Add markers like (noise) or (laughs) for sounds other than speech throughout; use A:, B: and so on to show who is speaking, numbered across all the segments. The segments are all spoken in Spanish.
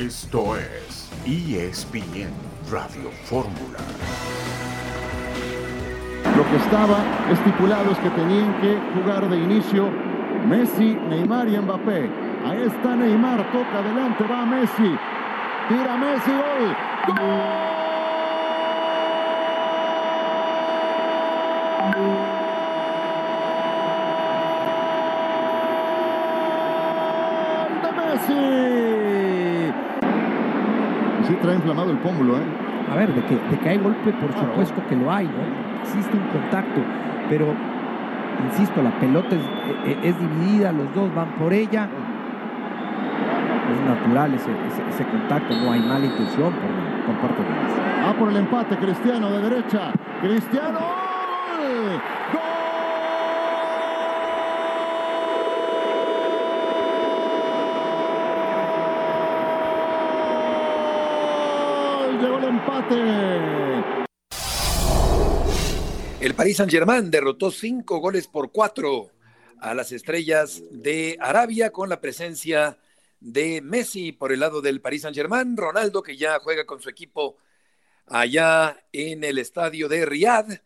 A: Esto es ESPN Radio Fórmula.
B: Lo que estaba estipulado es que tenían que jugar de inicio Messi, Neymar y Mbappé. Ahí está Neymar, toca adelante, va Messi. Tira Messi, gol. ¡Gol de Messi! Trae inflamado el pómulo, ¿eh?
C: A ver, de que, de que hay golpe, por supuesto que lo hay, ¿no? Existe un contacto, pero, insisto, la pelota es, e- e- es dividida, los dos van por ella. Es natural ese, ese- ese contacto, no hay mala intención por, por parte de Messi.
B: Va por el empate, Cristiano de derecha. Cristiano. ¡Gol! ¡Gol! Llegó el
D: El Paris Saint-Germain derrotó cinco goles por cuatro a las estrellas de Arabia con la presencia de Messi por el lado del Paris Saint-Germain, Ronaldo que ya juega con su equipo allá en el estadio de Riyadh,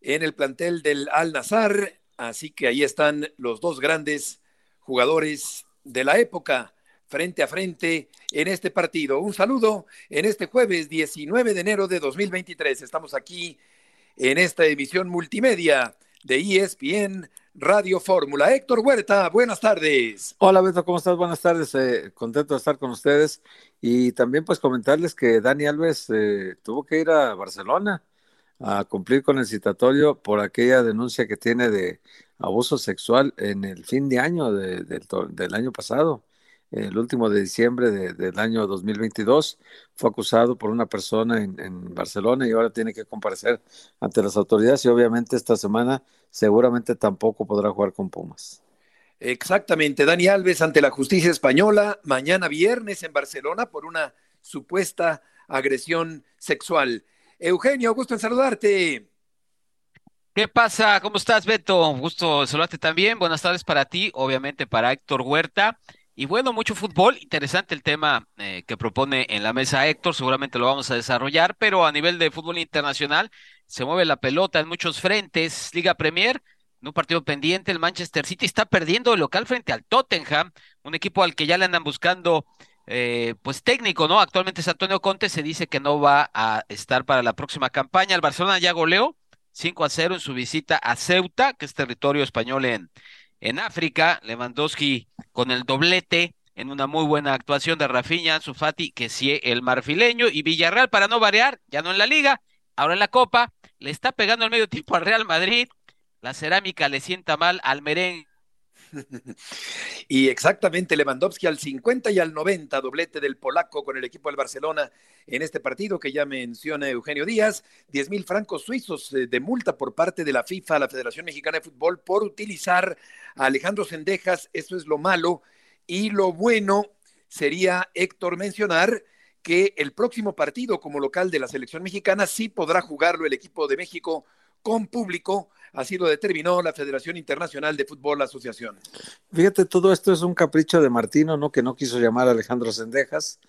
D: en el plantel del Al Nazar, así que ahí están los dos grandes jugadores de la época frente a frente en este partido. Un saludo en este jueves 19 de enero de 2023. Estamos aquí en esta emisión multimedia de ESPN Radio Fórmula. Héctor Huerta, buenas tardes.
E: Hola Beto, ¿cómo estás? Buenas tardes, eh, contento de estar con ustedes y también pues comentarles que Dani Alves eh, tuvo que ir a Barcelona a cumplir con el citatorio por aquella denuncia que tiene de abuso sexual en el fin de año de- del del año pasado, el último de diciembre de- del año 2022, fue acusado por una persona en, en Barcelona y ahora tiene que comparecer ante las autoridades y obviamente esta semana seguramente tampoco podrá jugar con Pumas.
D: Exactamente, Dani Alves ante la justicia española mañana viernes en Barcelona por una supuesta agresión sexual. Eugenio, gusto en saludarte.
F: ¿Qué pasa? ¿Cómo estás, Beto? Gusto saludarte también. Buenas tardes para ti, obviamente para Héctor Huerta. Y bueno, mucho fútbol. Interesante el tema eh, que propone en la mesa Héctor. Seguramente lo vamos a desarrollar, pero a nivel de fútbol internacional se mueve la pelota en muchos frentes. Liga Premier, en un partido pendiente, el Manchester City está perdiendo el local frente al Tottenham, un equipo al que ya le andan buscando eh, pues técnico, ¿no? Actualmente es Antonio Conte, se dice que no va a estar para la próxima campaña. El Barcelona ya goleó 5 a 0 en su visita a Ceuta, que es territorio español en, en África. Lewandowski con el doblete en una muy buena actuación de Rafinha, Ansu Fati, que sí el marfileño y Villarreal para no variar, ya no en la liga, ahora en la Copa, le está pegando al medio tiempo al Real Madrid. La cerámica le sienta mal al merengue. (laughs)
D: Y exactamente Lewandowski al 50 y al 90, doblete del polaco con el equipo del Barcelona en este partido que ya menciona Eugenio Díaz, 10 mil francos suizos eh, de multa por parte de la FIFA, la Federación Mexicana de Fútbol, por utilizar a Alejandro Sendejas, eso es lo malo, y lo bueno sería, Héctor, mencionar que el próximo partido como local de la selección mexicana sí podrá jugarlo el equipo de México con público, así lo determinó la Federación Internacional de Fútbol Asociación.
E: Fíjate, todo esto es un capricho de Martino, ¿no? Que no quiso llamar a Alejandro Sendejas,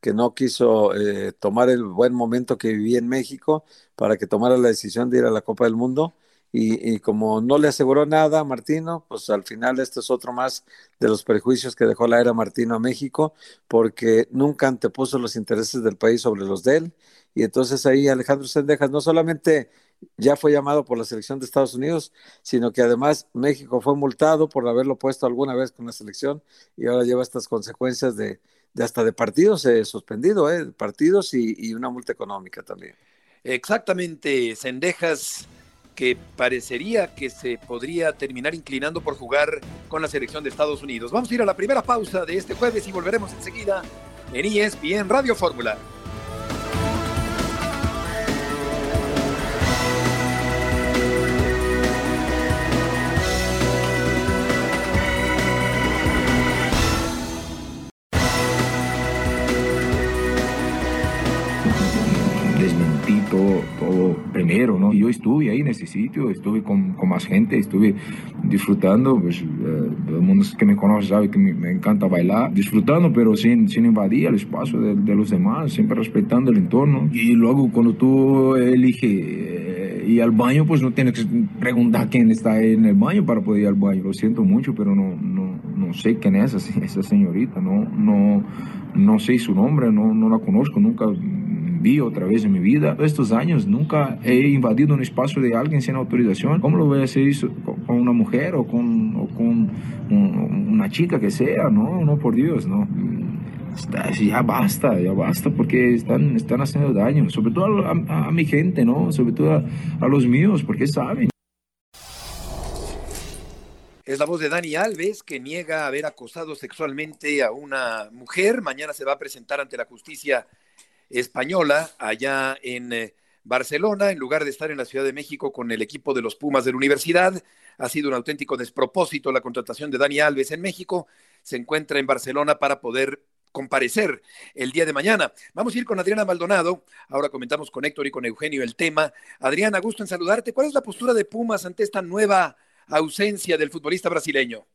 E: que no quiso eh, tomar el buen momento que vivía en México para que tomara la decisión de ir a la Copa del Mundo. Y, y como no le aseguró nada a Martino, pues al final este es otro más de los prejuicios que dejó la era Martino a México, porque nunca antepuso los intereses del país sobre los de él. Y entonces ahí Alejandro Sendejas no solamente ya fue llamado por la selección de Estados Unidos, sino que además México fue multado por haberlo puesto alguna vez con la selección y ahora lleva estas consecuencias de, hasta de partidos eh, suspendido, eh, partidos y, y, una multa económica también.
D: Exactamente, Sendejas que parecería que se podría terminar inclinando por jugar con la selección de Estados Unidos. Vamos a ir a la primera pausa de este jueves y volveremos enseguida en ESPN Radio Fórmula.
G: Enero, ¿no? Yo estuve ahí en ese sitio, estuve con, con más gente, estuve disfrutando, pues eh, todo el mundo que me conoce sabe que me, encanta bailar, disfrutando, pero sin, sin invadir el espacio de, de, los demás, siempre respetando el entorno. Y luego cuando tú eliges eh, ir al baño, pues no tienes que preguntar quién está en el baño para poder ir al baño. Lo siento mucho, pero no, no, no sé quién es esa, esa señorita, no, no, no sé su nombre, no, no la conozco, nunca vi otra vez en mi vida. Estos años nunca he invadido un espacio de alguien sin autorización. ¿Cómo lo voy a hacer eso con una mujer o con, o con una chica que sea? No, no, por Dios, no. Ya basta, ya basta, porque están, están haciendo daño, sobre todo a, mi gente, ¿no? Sobre todo a, a los míos, porque saben.
D: Es la voz de Dani Alves, que niega haber acosado sexualmente a una mujer. Mañana se va a presentar ante la justicia española allá en eh, Barcelona, en lugar de estar en la Ciudad de México con el equipo de los Pumas de la universidad. Ha sido un auténtico despropósito la contratación de Dani Alves en México. Se encuentra en Barcelona para poder comparecer el día de mañana. Vamos a ir con Adriana Maldonado. Ahora comentamos con Héctor y con Eugenio el tema. Adriana, gusto en saludarte. ¿Cuál es la postura de Pumas ante esta nueva ausencia del futbolista brasileño?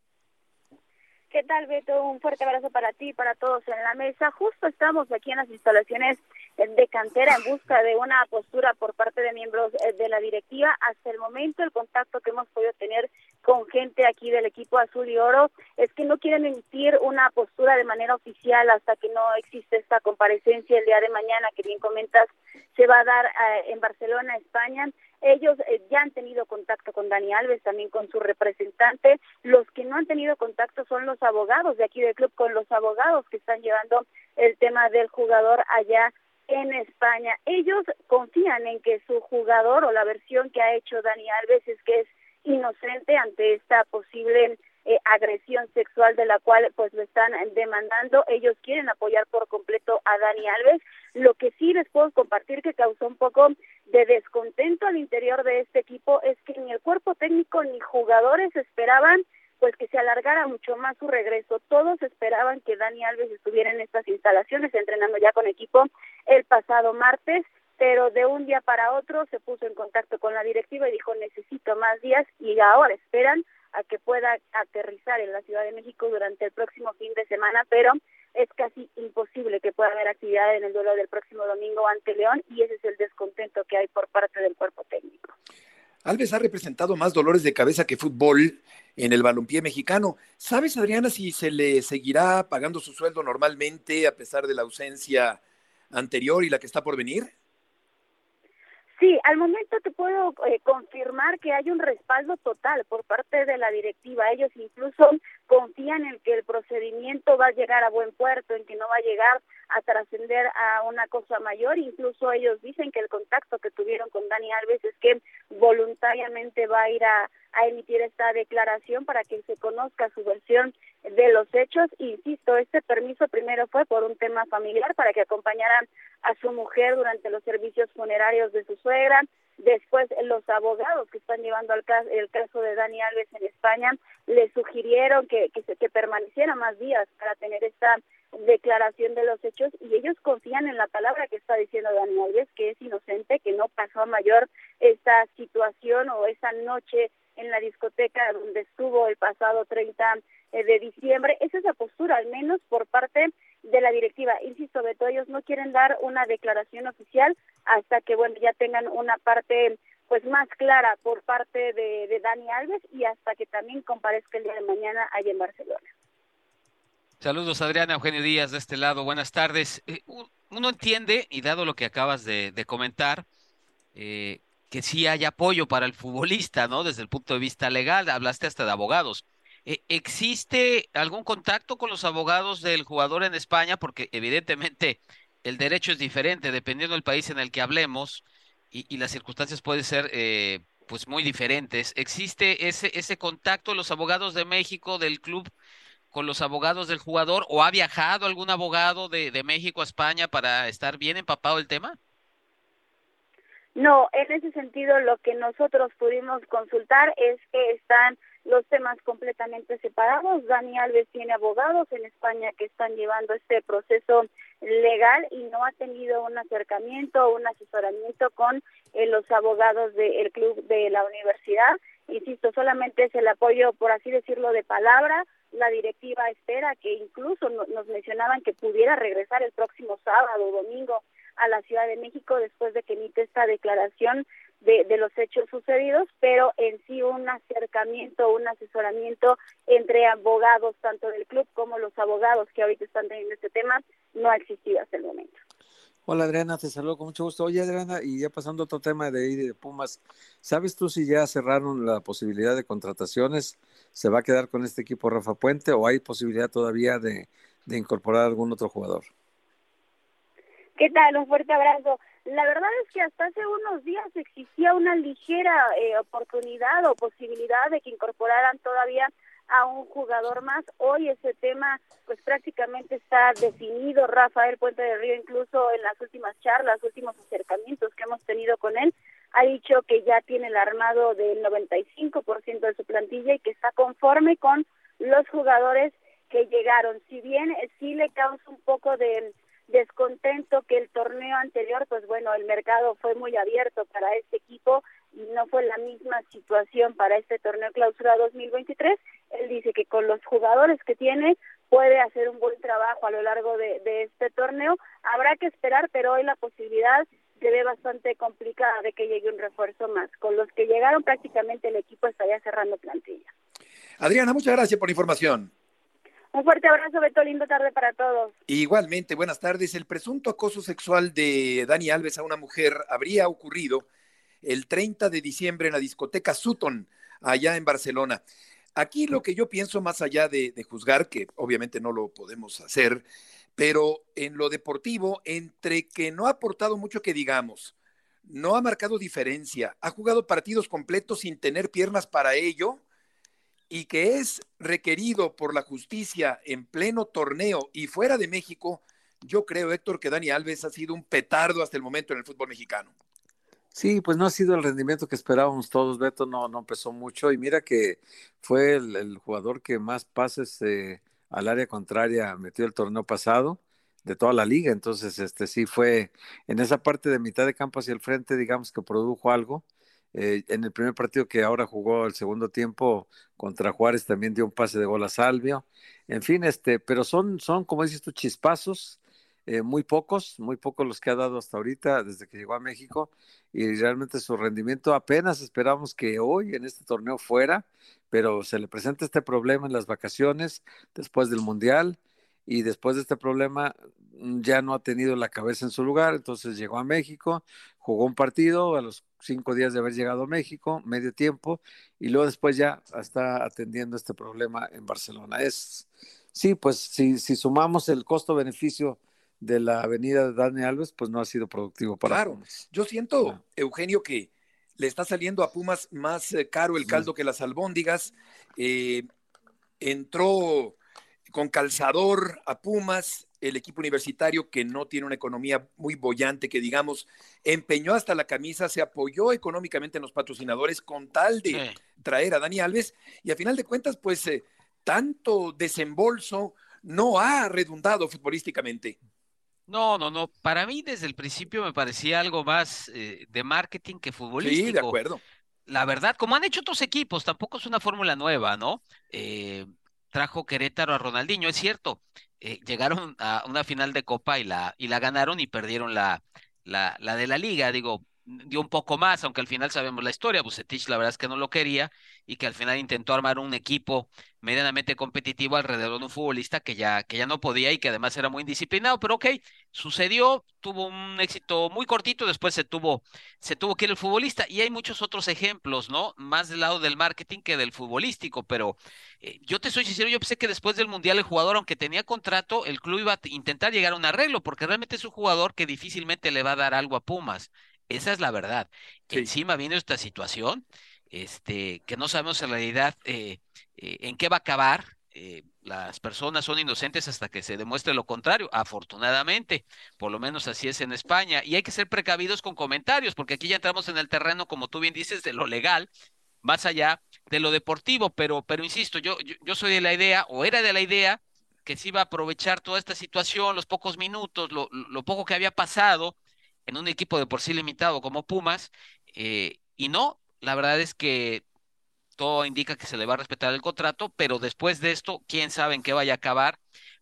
H: ¿Qué tal, Beto? Un fuerte abrazo para ti y para todos en la mesa. Justo estamos aquí en las instalaciones de cantera en busca de una postura por parte de miembros eh, de la directiva. Hasta el momento, el contacto que hemos podido tener con gente aquí del equipo azul y oro es que no quieren emitir una postura de manera oficial hasta que no existe esta comparecencia el día de mañana, que bien comentas, se va a dar eh, en Barcelona, España. Ellos eh, ya han tenido contacto con Dani Alves, también con su representante. Los que no han tenido contacto son los abogados de aquí del club, con los abogados que están llevando el tema del jugador allá en España. Ellos confían en que su jugador o la versión que ha hecho Dani Alves es que es inocente ante esta posible eh, agresión sexual de la cual pues lo están demandando. Ellos quieren apoyar por completo a Dani Alves. Lo que sí les puedo compartir que causó un poco de descontento al interior de este equipo es que ni el cuerpo técnico ni jugadores esperaban pues que se alargara mucho más su regreso. Todos esperaban que Dani Alves estuviera en estas instalaciones entrenando ya con equipo el pasado martes, pero de un día para otro se puso en contacto con la directiva y dijo necesito más días y ahora esperan a que pueda aterrizar en la Ciudad de México durante el próximo fin de semana, pero es casi imposible que pueda haber actividad en el duelo del próximo domingo ante León y ese es el descontento que hay por parte del cuerpo técnico.
D: Alves ha representado más dolores de cabeza que fútbol en el balompié mexicano. ¿Sabes, Adriana, si se le seguirá pagando su sueldo normalmente a pesar de la ausencia anterior y la que está por venir?
H: Sí, al momento te puedo eh, confirmar que hay un respaldo total por parte de la directiva. Ellos incluso confían en que el procedimiento va a llegar a buen puerto, en que no va a llegar a trascender a una cosa mayor. Incluso ellos dicen que el contacto que tuvieron con Dani Alves es que voluntariamente va a ir a, a emitir esta declaración para que se conozca su versión de los hechos. Insisto, este permiso primero fue por un tema familiar para que acompañaran a su mujer durante los servicios funerarios de su suegra. Después, los abogados que están llevando caso, el caso de Dani Alves en España le sugirieron que, que, que permaneciera más días para tener esta declaración de los hechos y ellos confían en la palabra que está diciendo Dani Alves, que es inocente, que no pasó a mayor esta situación o esa noche en la discoteca donde estuvo el pasado 30 eh, de diciembre. Esa es la postura, al menos por parte de la directiva. Insisto, Beto, ellos no quieren dar una declaración oficial hasta que, bueno, ya tengan una parte pues más clara por parte de, de Dani Alves y hasta que también comparezca el día de mañana allá en Barcelona.
F: Saludos, Adriana Eugenio Díaz, de este lado. Buenas tardes. Eh, uno entiende, y dado lo que acabas de, comentar, eh, que sí hay apoyo para el futbolista, ¿no? Desde el punto de vista legal, hablaste hasta de abogados. Eh, ¿Existe algún contacto con los abogados del jugador en España? Porque evidentemente el derecho es diferente dependiendo del país en el que hablemos y, las circunstancias pueden ser eh, pues muy diferentes. ¿Existe ese, ese contacto los abogados de México, del club, con los abogados del jugador? ¿O ha viajado algún abogado de, de México a España para estar bien empapado el tema?
H: No, en ese sentido lo que nosotros pudimos consultar es que están los temas completamente separados. Dani Alves tiene abogados en España que están llevando este proceso legal y no ha tenido un acercamiento o un asesoramiento con eh, los abogados del club de la universidad. Insisto, solamente es el apoyo, por así decirlo, de palabra. La directiva espera que incluso nos mencionaban que pudiera regresar el próximo sábado o domingo a la Ciudad de México después de que emite esta declaración de, de, los hechos sucedidos, pero en sí un acercamiento, un asesoramiento entre abogados, tanto del club como los abogados que ahorita están teniendo este tema, no ha existido hasta el momento.
E: Hola Adriana, te saludo con mucho gusto. Oye Adriana, y ya pasando a otro tema de, de Pumas, ¿sabes tú si ya cerraron la posibilidad de contrataciones? ¿Se va a quedar con este equipo Rafa Puente o hay posibilidad todavía de, de incorporar algún otro jugador?
H: ¿Qué tal? Un fuerte abrazo. La verdad es que hasta hace unos días existía una ligera eh, oportunidad o posibilidad de que incorporaran todavía a un jugador más. Hoy ese tema pues prácticamente está definido. Rafael Puente de Río incluso en las últimas charlas, últimos acercamientos que hemos tenido con él, ha dicho que ya tiene el armado del 95% de su plantilla y que está conforme con los jugadores que llegaron. Si bien sí le causa un poco de descontento que el torneo anterior, pues bueno, el mercado fue muy abierto para este equipo y no fue la misma situación para este torneo clausura 2023. Él dice que con los jugadores que tiene puede hacer un buen trabajo a lo largo de, de este torneo. Habrá que esperar, pero hoy la posibilidad se ve bastante complicada de que llegue un refuerzo más. Con los que llegaron prácticamente el equipo estaría cerrando plantilla.
D: Adriana, muchas gracias por la información.
H: Un fuerte abrazo, Beto. Lindo tarde para todos.
D: Igualmente, buenas tardes. El presunto acoso sexual de Dani Alves a una mujer habría ocurrido el 30 de diciembre en la discoteca Sutton, allá en Barcelona. Aquí lo que yo pienso, más allá de, de, juzgar, que obviamente no lo podemos hacer, pero en lo deportivo, entre que no ha aportado mucho que digamos, no ha marcado diferencia, ha jugado partidos completos sin tener piernas para ello, y que es requerido por la justicia en pleno torneo y fuera de México, yo creo, Héctor, que Dani Alves ha sido un petardo hasta el momento en el fútbol mexicano.
E: Sí, pues no ha sido el rendimiento que esperábamos todos, Beto, no, no empezó mucho y mira que fue el, el jugador que más pases eh, al área contraria metió el torneo pasado de toda la liga, entonces este sí fue en esa parte de mitad de campo hacia el frente, digamos que produjo algo, eh, en el primer partido que ahora jugó el segundo tiempo contra Juárez también dio un pase de gol a Salvio. En fin, este, pero son, son como dices tú, chispazos, eh, muy pocos, muy pocos los que ha dado hasta ahorita desde que llegó a México y realmente su rendimiento apenas esperamos que hoy en este torneo fuera, pero se le presenta este problema en las vacaciones después del Mundial y después de este problema mm, ya no ha tenido la cabeza en su lugar, entonces llegó a México, jugó un partido a los cinco días de haber llegado a México, medio tiempo, y luego después ya está atendiendo este problema en Barcelona. Es, sí, pues si, si sumamos el costo-beneficio de la avenida de Dani Alves, pues no ha sido productivo para
D: Claro, Pumas. yo siento, claro. Eugenio, que le está saliendo a Pumas más eh, caro el caldo sí. que las albóndigas. Eh, entró con calzador a Pumas, el equipo universitario que no tiene una economía muy bollante, que digamos, empeñó hasta la camisa, se apoyó económicamente en los patrocinadores con tal de sí. traer a Dani Alves y a final de cuentas, pues eh, tanto desembolso no ha redundado futbolísticamente.
F: No, no, no. Para mí desde el principio me parecía algo más eh, de marketing que futbolístico.
D: Sí, de acuerdo.
F: La verdad, como han hecho otros equipos, tampoco es una fórmula nueva, ¿no? Eh, trajo Querétaro a Ronaldinho, es cierto, eh, llegaron a una final de Copa y la, y la ganaron y perdieron la, la, la de la liga, digo, dio un poco más, aunque al final sabemos la historia, Bucetich la verdad es que no lo quería y que al final intentó armar un equipo medianamente competitivo alrededor de un futbolista que ya, que ya no podía y que además era muy indisciplinado, pero ok, sucedió, tuvo un éxito muy cortito, después se tuvo, se tuvo que ir el futbolista y hay muchos otros ejemplos, ¿no? Más del lado del marketing que del futbolístico, pero eh, yo te soy sincero, yo pensé que después del Mundial el jugador, aunque tenía contrato, el club iba a intentar llegar a un arreglo, porque realmente es un jugador que difícilmente le va a dar algo a Pumas. Esa es la verdad. Sí. Encima viene esta situación, este, que no sabemos en realidad eh, eh, en qué va a acabar. Eh, las personas son inocentes hasta que se demuestre lo contrario, afortunadamente, por lo menos así es en España, y hay que ser precavidos con comentarios, porque aquí ya entramos en el terreno, como tú bien dices, de lo legal, más allá de lo deportivo, pero, pero insisto, yo, yo, yo soy de la idea, o era de la idea, que se iba a aprovechar toda esta situación, los pocos minutos, lo, lo poco que había pasado en un equipo de por sí limitado como Pumas, eh, y no, la verdad es que todo indica que se le va a respetar el contrato, pero después de esto, quién sabe en qué vaya a acabar,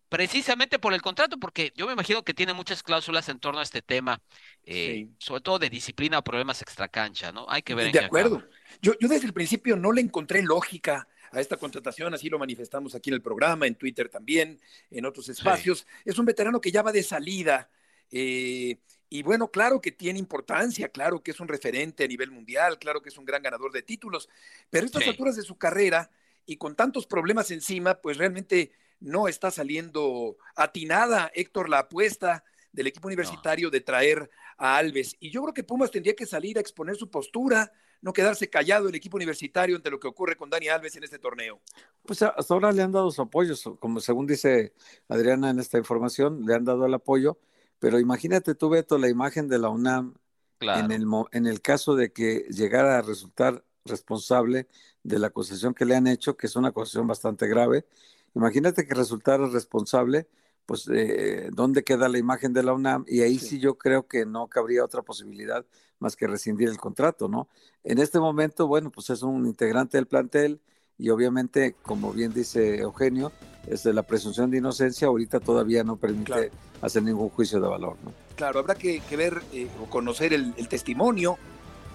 F: precisamente por el contrato, porque yo me imagino que tiene muchas cláusulas en torno a este tema, eh, sobre todo de disciplina o problemas extracancha, ¿no? Hay que ver. En
D: de acuerdo. Yo, yo desde el principio no le encontré lógica a esta contratación, así lo manifestamos aquí en el programa, en Twitter también, en otros espacios. Es un veterano que ya va de salida. Eh, y bueno, claro que tiene importancia, claro que es un referente a nivel mundial, claro que es un gran ganador de títulos, pero a estas alturas de su carrera y con tantos problemas encima, pues realmente no está saliendo atinada, Héctor, la apuesta del equipo universitario de traer a Alves. Y yo creo que Pumas tendría que salir a exponer su postura, no quedarse callado el equipo universitario ante lo que ocurre con Dani Alves en este torneo.
E: Pues hasta ahora le han dado su apoyo, como según dice Adriana en esta información, le han dado el apoyo pero imagínate tú, Beto, la imagen de la UNAM en, el, en el caso de que llegara a resultar responsable de la acusación que le han hecho, que es una acusación bastante grave. Imagínate que resultara responsable, pues, eh, ¿dónde queda la imagen de la UNAM? Y ahí sí. yo creo que no cabría otra posibilidad más que rescindir el contrato, ¿no? En este momento, bueno, pues es un integrante del plantel y obviamente, como bien dice Eugenio, es de la presunción de inocencia, ahorita todavía no permite hacer ningún juicio de valor. ¿no?
D: Claro, habrá que, ver eh, o conocer el, testimonio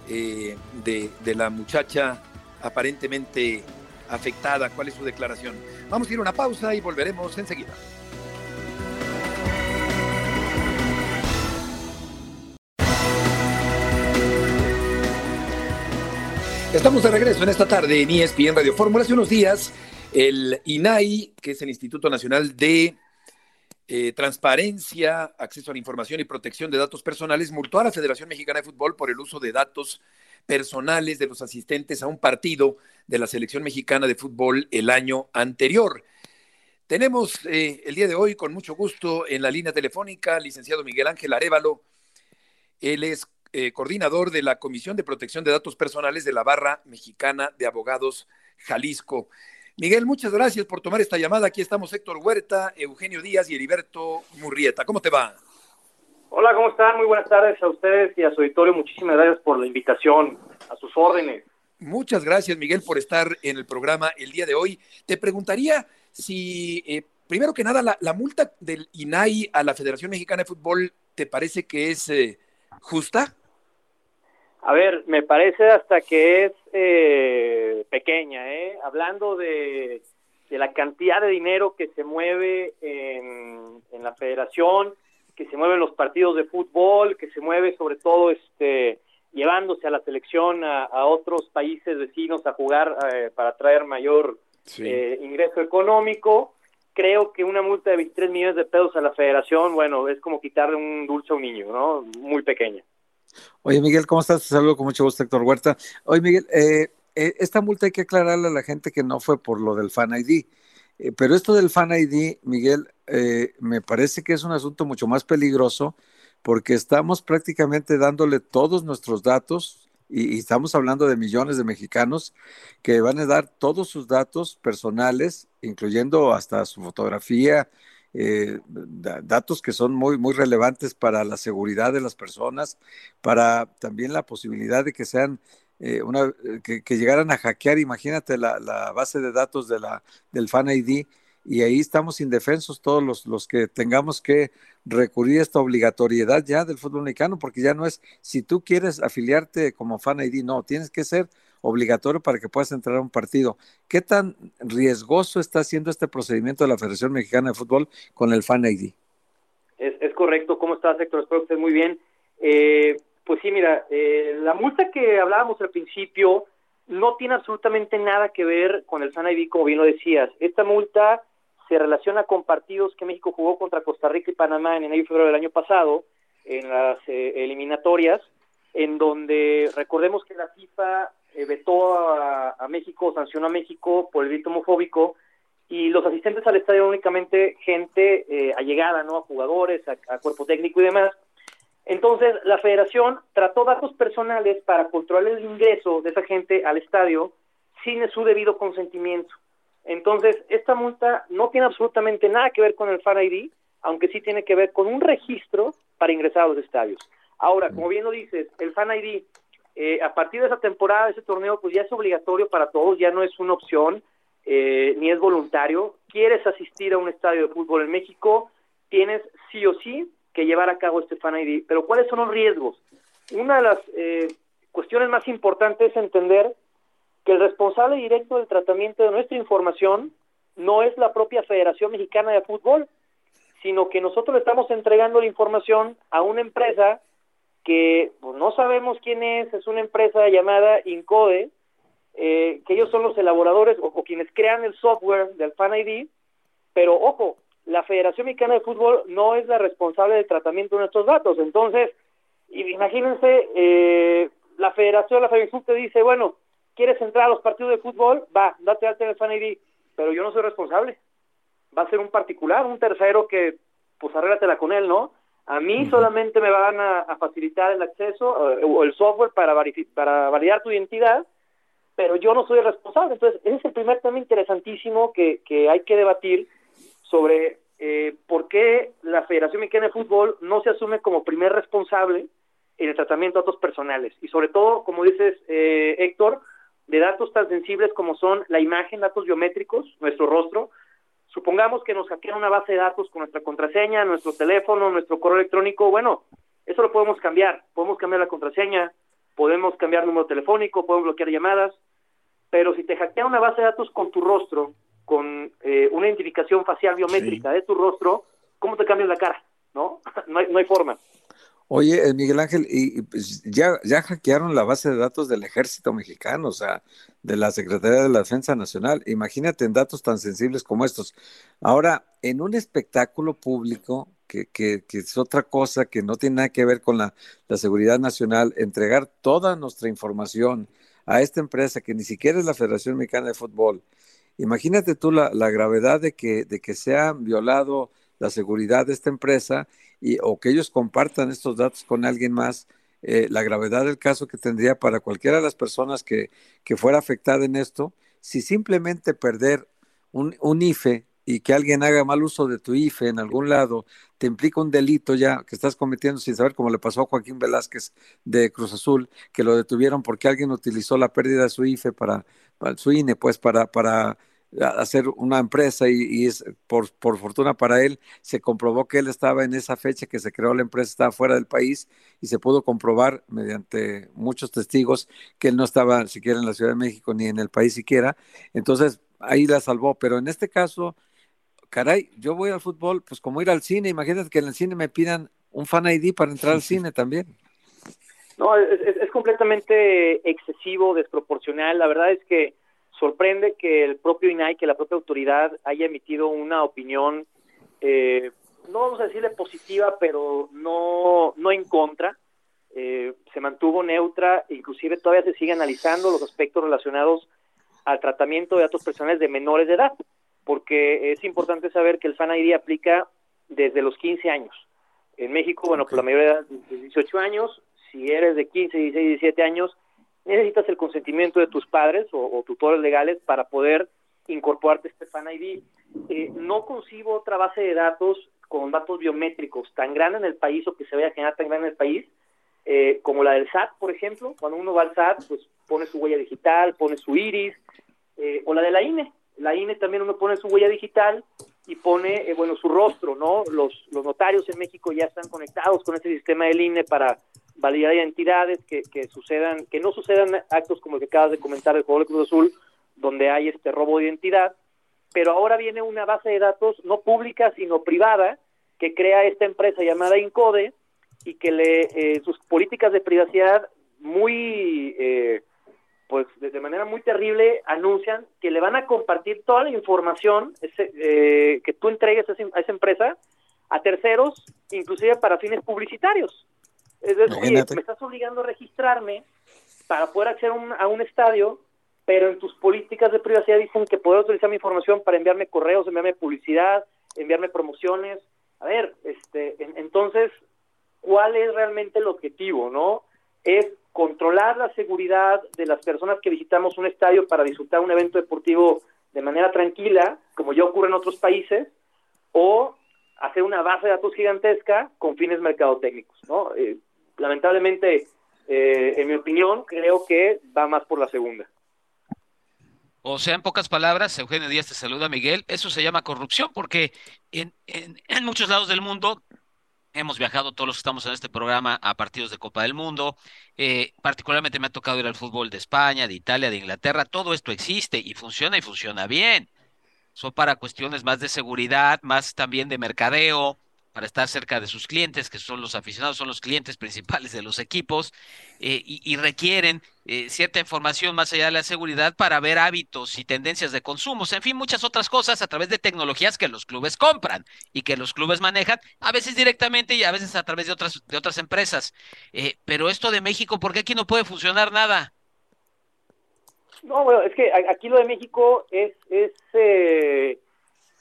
D: eh, de, de, la muchacha aparentemente afectada, cuál es su declaración. Vamos a ir a una pausa y volveremos enseguida. Estamos de regreso en esta tarde en ESPN Radio Fórmula. Hace unos días, el INAI, que es el Instituto Nacional de eh, transparencia, acceso a la información y protección de datos personales, multó a la Federación Mexicana de Fútbol por el uso de datos personales de los asistentes a un partido de la selección mexicana de fútbol el año anterior. Tenemos eh, el día de hoy, con mucho gusto, en la línea telefónica, licenciado Miguel Ángel Arevalo. Él es eh, coordinador de la Comisión de Protección de Datos Personales de la Barra Mexicana de Abogados Jalisco. Miguel, muchas gracias por tomar esta llamada. Aquí estamos Héctor Huerta, Eugenio Díaz y Heriberto Murrieta. ¿Cómo te va?
I: Hola, ¿cómo están? Muy buenas tardes a ustedes y a su auditorio. Muchísimas gracias por la invitación, a sus órdenes.
D: Muchas gracias, Miguel, por estar en el programa el día de hoy. Te preguntaría si, eh, primero que nada, la, multa del INAI a la Federación Mexicana de Fútbol, ¿te parece que es eh, justa?
I: A ver, me parece hasta que es eh, pequeña, ¿eh? Hablando de, la cantidad de dinero que se mueve en, la federación, que se mueve en los partidos de fútbol, que se mueve sobre todo este llevándose a la selección a, otros países vecinos a jugar eh, para traer mayor eh, ingreso económico. Creo que una multa de 23 millones de pesos a la federación, bueno, es como quitarle un dulce a un niño, ¿no? Muy pequeña.
E: Oye, Miguel, ¿cómo estás? Te saludo con mucho gusto, Héctor Huerta. Oye, Miguel, eh, eh, esta multa hay que aclararle a la gente que no fue por lo del Fan ID. Eh, pero esto del Fan ID, Miguel, me parece que es un asunto mucho más peligroso porque estamos prácticamente dándole todos nuestros datos y, estamos hablando de millones de mexicanos que van a dar todos sus datos personales, incluyendo hasta su fotografía, eh, datos que son muy, muy relevantes para la seguridad de las personas, para también la posibilidad de que sean eh, una, que, llegaran a hackear, imagínate la, la, base de datos de la, del Fan ID, y ahí estamos indefensos todos los, los que tengamos que recurrir a esta obligatoriedad ya del fútbol mexicano, porque ya no es si tú quieres afiliarte como Fan ID, no, tienes que ser obligatorio para que puedas entrar a un partido. ¿Qué tan riesgoso está haciendo este procedimiento de la Federación Mexicana de Fútbol con el Fan ID?
I: Es, correcto. ¿Cómo estás, Héctor? Espero que estés muy bien. Eh, pues sí, mira, eh, la multa que hablábamos al principio no tiene absolutamente nada que ver con el Fan ID, como bien lo decías. Esta multa se relaciona con partidos que México jugó contra Costa Rica y Panamá en enero y febrero del año pasado, en las eh, eliminatorias, en donde recordemos que la FIFA eh, vetó a, México, sancionó a México por el grito homofóbico y los asistentes al estadio únicamente gente eh, allegada, ¿no? A jugadores, a, cuerpo técnico y demás. Entonces, la federación trató datos personales para controlar el ingreso de esa gente al estadio sin su debido consentimiento. Entonces, esta multa no tiene absolutamente nada que ver con el Fan ID, aunque sí tiene que ver con un registro para ingresar a los estadios. Ahora, como bien lo dices, el Fan ID, eh, a partir de esa temporada, ese torneo, pues ya es obligatorio para todos, ya no es una opción, eh, ni es voluntario. Quieres asistir a un estadio de fútbol en México, tienes sí o sí que llevar a cabo este Fan ID. Pero ¿cuáles son los riesgos? Una de las eh, cuestiones más importantes es entender que el responsable directo del tratamiento de nuestra información no es la propia Federación Mexicana de Fútbol, sino que nosotros estamos entregando la información a una empresa que pues, no sabemos quién es, es una empresa llamada Incode, eh, que ellos son los elaboradores o, quienes crean el software del Fan ID, pero ojo, la Federación Mexicana de Fútbol no es la responsable del tratamiento de nuestros datos, entonces, imagínense, eh, la Federación, la Federación te dice, bueno, ¿quieres entrar a los partidos de fútbol? Va, date alta en el Fan ID, pero yo no soy responsable va a ser un particular, un tercero que, pues arréglatela con él, ¿no? A mí solamente me van a, facilitar el acceso eh, o el software para, para validar tu identidad, pero yo no soy el responsable. Entonces, ese es el primer tema interesantísimo que, que hay que debatir sobre eh, por qué la Federación Mexicana de Fútbol no se asume como primer responsable en el tratamiento de datos personales. Y sobre todo, como dices, eh, Héctor, de datos tan sensibles como son la imagen, datos biométricos, nuestro rostro, Supongamos que nos hackean una base de datos con nuestra contraseña, nuestro teléfono, nuestro correo electrónico. Bueno, eso lo podemos cambiar. Podemos cambiar la contraseña, podemos cambiar número telefónico, podemos bloquear llamadas. Pero si te hackean una base de datos con tu rostro, con eh, una identificación facial biométrica de tu rostro, ¿cómo te cambias la cara? ¿No? (laughs) no, hay, no hay forma.
E: Oye, eh, Miguel Ángel, y, pues, ya, ya hackearon la base de datos del ejército mexicano, o sea, de la Secretaría de la Defensa Nacional. Imagínate en datos tan sensibles como estos. Ahora, en un espectáculo público, que, que, que es otra cosa que no tiene nada que ver con la, la seguridad nacional, entregar toda nuestra información a esta empresa que ni siquiera es la Federación Mexicana de Fútbol. Imagínate tú la, la gravedad de que, de que se ha violado la seguridad de esta empresa y, o que ellos compartan estos datos con alguien más, eh, la gravedad del caso que tendría para cualquiera de las personas que, que fuera afectada en esto, si simplemente perder un, un, IFE y que alguien haga mal uso de tu IFE en algún lado, te implica un delito ya que estás cometiendo sin saber cómo le pasó a Joaquín Velázquez de Cruz Azul, que lo detuvieron porque alguien utilizó la pérdida de su IFE para, para su INE, pues para, para hacer una empresa y, es, por, por, fortuna para él se comprobó que él estaba en esa fecha que se creó la empresa, estaba fuera del país y se pudo comprobar mediante muchos testigos que él no estaba siquiera en la Ciudad de México ni en el país siquiera. Entonces ahí la salvó, pero en este caso, caray, yo voy al fútbol, pues como ir al cine, imagínate que en el cine me pidan un fan ID para entrar al cine también.
I: No, es, es completamente excesivo, desproporcional. La verdad es que sorprende que el propio INAI, que la propia autoridad haya emitido una opinión, eh, no vamos a decirle positiva, pero no, no en contra. Eh, se mantuvo neutra, inclusive todavía se sigue analizando los aspectos relacionados al tratamiento de datos personales de menores de edad, porque es importante saber que el FAN ID aplica desde los 15 años. En México, bueno, pues la mayoría de edad de 18 años, si eres de 15, 16, 17 años, necesitas el consentimiento de tus padres o, tutores legales para poder incorporarte a este Fan ID. Eh, no concibo otra base de datos con datos biométricos tan grande en el país o que se vaya a generar tan grande en el país eh, como la del SAT, por ejemplo. Cuando uno va al SAT, pues pone su huella digital, pone su iris, eh, o la de la INE. La INE también uno pone su huella digital y pone, bueno, su rostro, ¿no? Los, los notarios en México ya están conectados con este sistema del INE para validar identidades, que, que sucedan, que no sucedan actos como el que acabas de comentar del juego de Cruz Azul, donde hay este robo de identidad, pero ahora viene una base de datos no pública, sino privada, que crea esta empresa llamada Incode y que le eh, sus políticas de privacidad muy eh, pues de manera muy terrible anuncian que le van a compartir toda la información ese, eh, que tú entregues a, a esa empresa a terceros, inclusive para fines publicitarios. Es decir, me estás obligando a registrarme para poder acceder a un, estadio, pero en tus políticas de privacidad dicen que puedo utilizar mi información para enviarme correos, enviarme publicidad, enviarme promociones. A ver, este, entonces, ¿cuál es realmente el objetivo, no? Es controlar la seguridad de las personas que visitamos un estadio para disfrutar un evento deportivo de manera tranquila, como ya ocurre en otros países, o hacer una base de datos gigantesca con fines mercadotécnicos, ¿no? Eh, lamentablemente, eh, en mi opinión, creo que va más por la segunda.
F: O sea, en pocas palabras, Eugenio Díaz te saluda, Miguel, eso se llama corrupción porque en, en, en muchos lados del mundo hemos viajado todos los que estamos en este programa a partidos de Copa del Mundo. Eh, particularmente me ha tocado ir al fútbol de España, de Italia, de Inglaterra. Todo esto existe y funciona y funciona bien. Son para cuestiones más de seguridad, más también de mercadeo, para estar cerca de sus clientes, que son los aficionados, son los clientes principales de los equipos, eh, y, requieren eh, cierta información más allá de la seguridad para ver hábitos y tendencias de consumo, en fin, muchas otras cosas a través de tecnologías que los clubes compran y que los clubes manejan, a veces directamente y a veces a través de otras, de otras empresas. Eh, pero esto de México, ¿por qué aquí no puede funcionar nada?
I: No, bueno, es que aquí lo de México es, es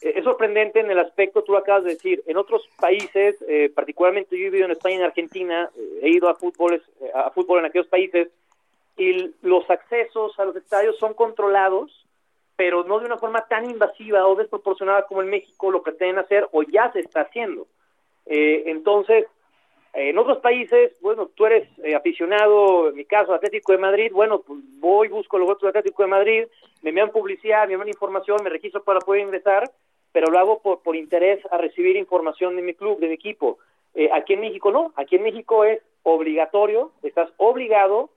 I: es sorprendente en el aspecto, tú lo acabas de decir, en otros países, eh, particularmente yo he vivido en España y en Argentina, eh, he ido a fútbol, eh, a fútbol en aquellos países, y los accesos a los estadios son controlados, pero no de una forma tan invasiva o desproporcionada como en México lo pretenden hacer o ya se está haciendo. entonces, en otros países, bueno, tú eres aficionado, en mi caso, Atlético de Madrid, bueno, pues voy, busco los de Atlético de Madrid, me envían publicidad, me envían información, me registro para poder ingresar, pero lo hago por, por interés a recibir información de mi club, de mi equipo. Eh, aquí en México no, aquí en México es obligatorio, estás obligado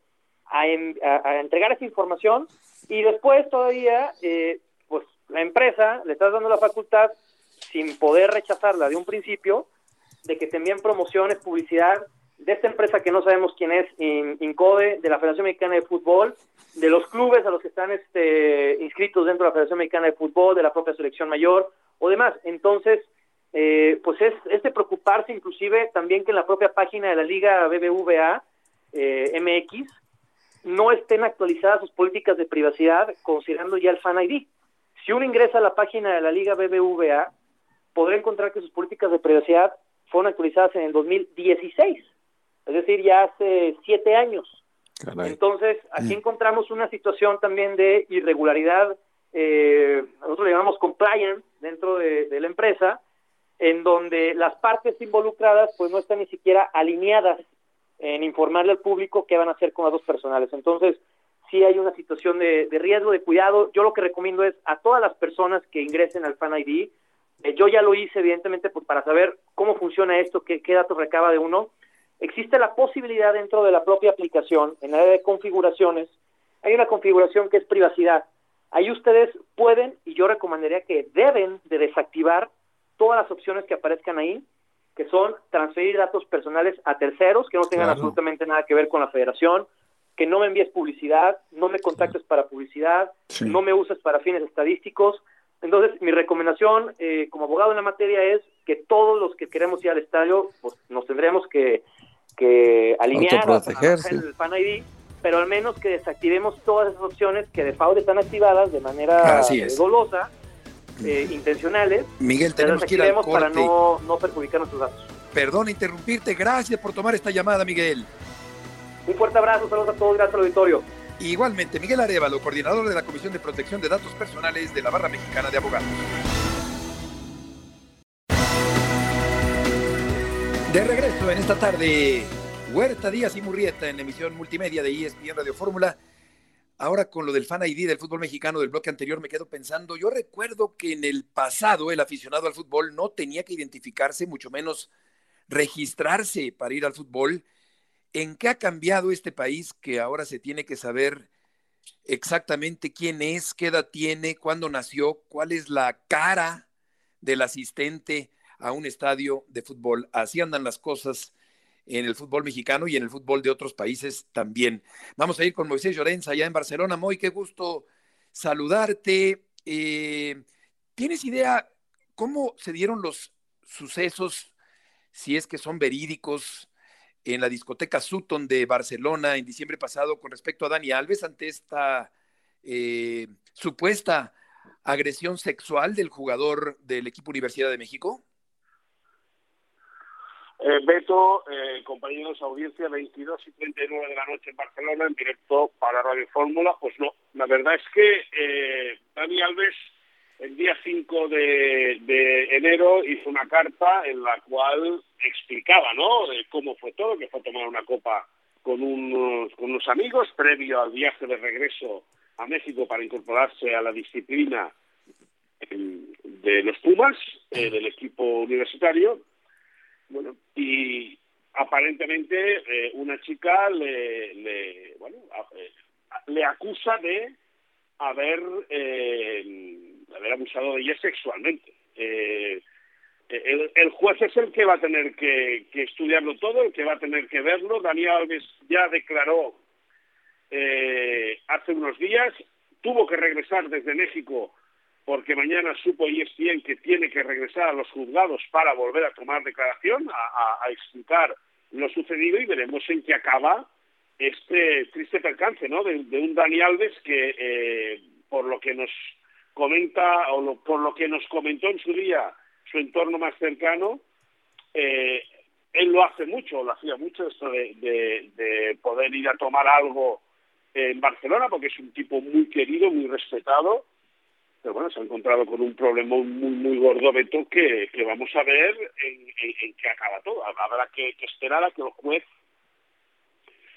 I: a, entregar esa información y después todavía, eh, pues la empresa le estás dando la facultad, sin poder rechazarla de un principio, de que te envíen promociones, publicidad de esta empresa que no sabemos quién es, INCODE, de la Federación Mexicana de Fútbol, de los clubes a los que están este, inscritos dentro de la Federación Mexicana de Fútbol, de la propia selección mayor, o demás. Entonces, eh, pues es, es, de preocuparse inclusive también que en la propia página de la Liga BBVA eh, MX no estén actualizadas sus políticas de privacidad considerando ya el Fan ID. Si uno ingresa a la página de la Liga BBVA, podrá encontrar que sus políticas de privacidad fueron actualizadas en el 2016, es decir, ya hace siete años. Entonces, aquí mm. encontramos una situación también de irregularidad eh, nosotros le llamamos compliance dentro de, la empresa, en donde las partes involucradas pues no están ni siquiera alineadas en informarle al público qué van a hacer con las dos personales. Entonces, sí hay una situación de, riesgo, de cuidado. Yo lo que recomiendo es a todas las personas que ingresen al Fan ID, eh, yo ya lo hice evidentemente pues, para saber cómo funciona esto, qué, qué datos recaba de uno. Existe la posibilidad dentro de la propia aplicación, en la área de configuraciones, hay una configuración que es privacidad. Ahí ustedes pueden y yo recomendaría que deben de desactivar todas las opciones que aparezcan ahí, que son transferir datos personales a terceros que no tengan absolutamente nada que ver con la federación, que no me envíes publicidad, no me contactes para publicidad, no me uses para fines estadísticos. Entonces, mi recomendación eh, como abogado en la materia es que todos los que queremos ir al estadio, pues nos tendremos que, que alinear a, el Fan ID pero al menos que desactivemos todas esas opciones que de favor están activadas de manera dolosa, eh, intencionales.
D: Miguel, tenemos que ir al corte.
I: para no, no perjudicar nuestros datos.
D: Perdón interrumpirte, gracias por tomar esta llamada, Miguel.
I: Un fuerte abrazo, saludos a todos, gracias al auditorio.
D: Igualmente, Miguel Arevalo, coordinador de la Comisión de Protección de Datos Personales de la Barra Mexicana de Abogados. De regreso en esta tarde, Huerta Díaz y Murrieta en emisión multimedia de ESPN Radio Fórmula. Ahora con lo del Fan ID del fútbol mexicano del bloque anterior me quedo pensando, yo recuerdo que en el pasado el aficionado al fútbol no tenía que identificarse, mucho menos registrarse para ir al fútbol. ¿En qué ha cambiado este país que ahora se tiene que saber exactamente quién es, qué edad tiene, cuándo nació, cuál es la cara del asistente a un estadio de fútbol? Así andan las cosas en el fútbol mexicano y en el fútbol de otros países también. Vamos a ir con Moisés Llorenza allá en Barcelona. Moy, qué gusto saludarte. Eh, ¿Tienes idea cómo se dieron los sucesos, si es que son verídicos, en la discoteca Sutton de Barcelona en diciembre pasado con respecto a Dani Alves ante esta eh, supuesta agresión sexual del jugador del equipo Universidad de México?
J: Eh, Beto, eh, compañeros, audiencia 22 y 39 de la noche en Barcelona, en directo para Radio Fórmula. Pues no, la verdad es que eh, Dani Alves el día 5 de, enero hizo una carta en la cual explicaba ¿no? Cómo fue todo, que fue tomar una copa con unos, con unos amigos previo al viaje de regreso a México para incorporarse a la disciplina de los Pumas, eh, del equipo universitario. Bueno, y aparentemente eh, una chica le, le, bueno, eh, le acusa de haber, eh, haber abusado de ella sexualmente. Eh, el, el, juez es el que va a tener que, que, estudiarlo todo, el que va a tener que verlo. Daniel Alves ya declaró eh, hace unos días, tuvo que regresar desde México porque mañana supo ESPN que tiene que regresar a los juzgados para volver a tomar declaración, a, explicar lo sucedido y veremos en qué acaba este triste percance, ¿no? De, un Dani Alves que, eh, por lo que nos comenta o lo, por lo que nos comentó en su día su entorno más cercano, eh, él lo hace mucho, lo hacía mucho esto de, de, poder ir a tomar algo en Barcelona, porque es un tipo muy querido, muy respetado, pero bueno, se ha encontrado con un problema muy, muy gordo, Beto, que, que vamos a ver en, en, en qué acaba todo. Habrá que, que esperar a que el juez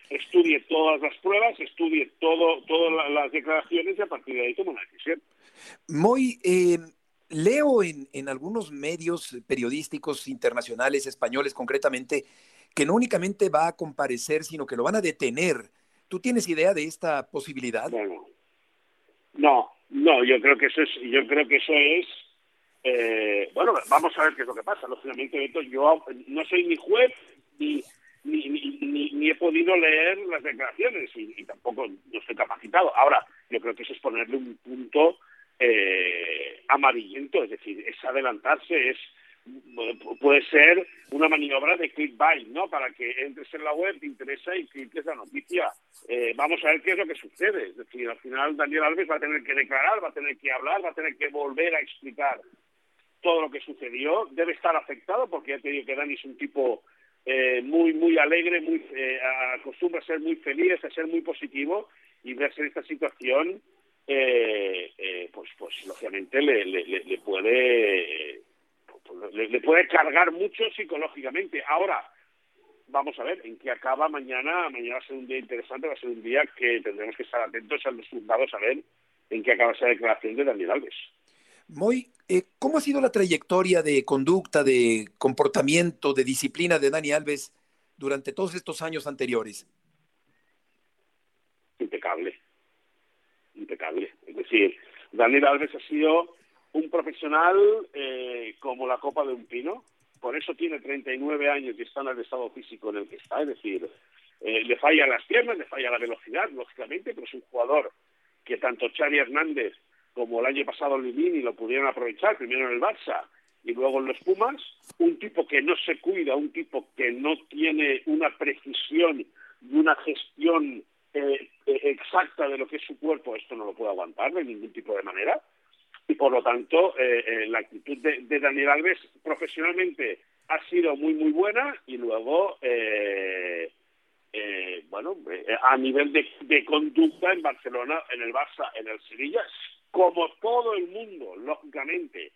J: estudie todas las pruebas, estudie todo, todas las declaraciones y a partir de ahí toma una decisión.
D: Muy, eh, leo en, en, algunos medios periodísticos internacionales, españoles concretamente, que no únicamente va a comparecer, sino que lo van a detener. ¿Tú tienes idea de esta posibilidad?
J: Bueno, no, no, yo creo que eso es, yo creo que eso es, eh, bueno, vamos a ver qué es lo que pasa. Lógicamente, yo no soy ni juez ni ni, ni, ni, he podido leer las declaraciones y, y, tampoco no estoy capacitado. Ahora, yo creo que eso es ponerle un punto eh, amarillento, es decir, es adelantarse, es puede ser una maniobra de clickbait, ¿no? Para que entres en la web, te interesa y cliques la noticia. Eh, vamos a ver qué es lo que sucede. Es decir, al final Daniel Alves va a tener que declarar, va a tener que hablar, va a tener que volver a explicar todo lo que sucedió. Debe estar afectado porque ya te digo que Dani es un tipo eh, muy, muy alegre, muy, eh, acostumbra a ser muy feliz, a ser muy positivo y verse en esta situación, eh, eh, pues, pues lógicamente le, le, le puede le, le, puede cargar mucho psicológicamente. Ahora, vamos a ver en qué acaba mañana. Mañana va a ser un día interesante, va a ser un día que tendremos que estar atentos a los juzgados a ver en qué acaba esa declaración de Daniel Alves.
D: Muy, eh, ¿cómo ha sido la trayectoria de conducta, de comportamiento, de disciplina de Dani Alves durante todos estos años anteriores?
J: Impecable, impecable. Es decir, Daniel Alves ha sido un profesional eh, como la copa de un pino, por eso tiene 39 años y está en el estado físico en el que está, es decir, eh, le falla las piernas, le falla la velocidad, lógicamente, pero es un jugador que tanto Xavi Hernández como el año pasado Limini lo pudieron aprovechar, primero en el Barça y luego en los Pumas, un tipo que no se cuida, un tipo que no tiene una precisión y una gestión eh, exacta de lo que es su cuerpo, esto no lo puede aguantar de ningún tipo de manera. Y por lo tanto, eh, eh, la actitud de, de, Daniel Alves profesionalmente ha sido muy, muy buena y luego, eh, bueno, a nivel de, conducta en Barcelona, en el Barça, en el Sevilla, como todo el mundo, lógicamente,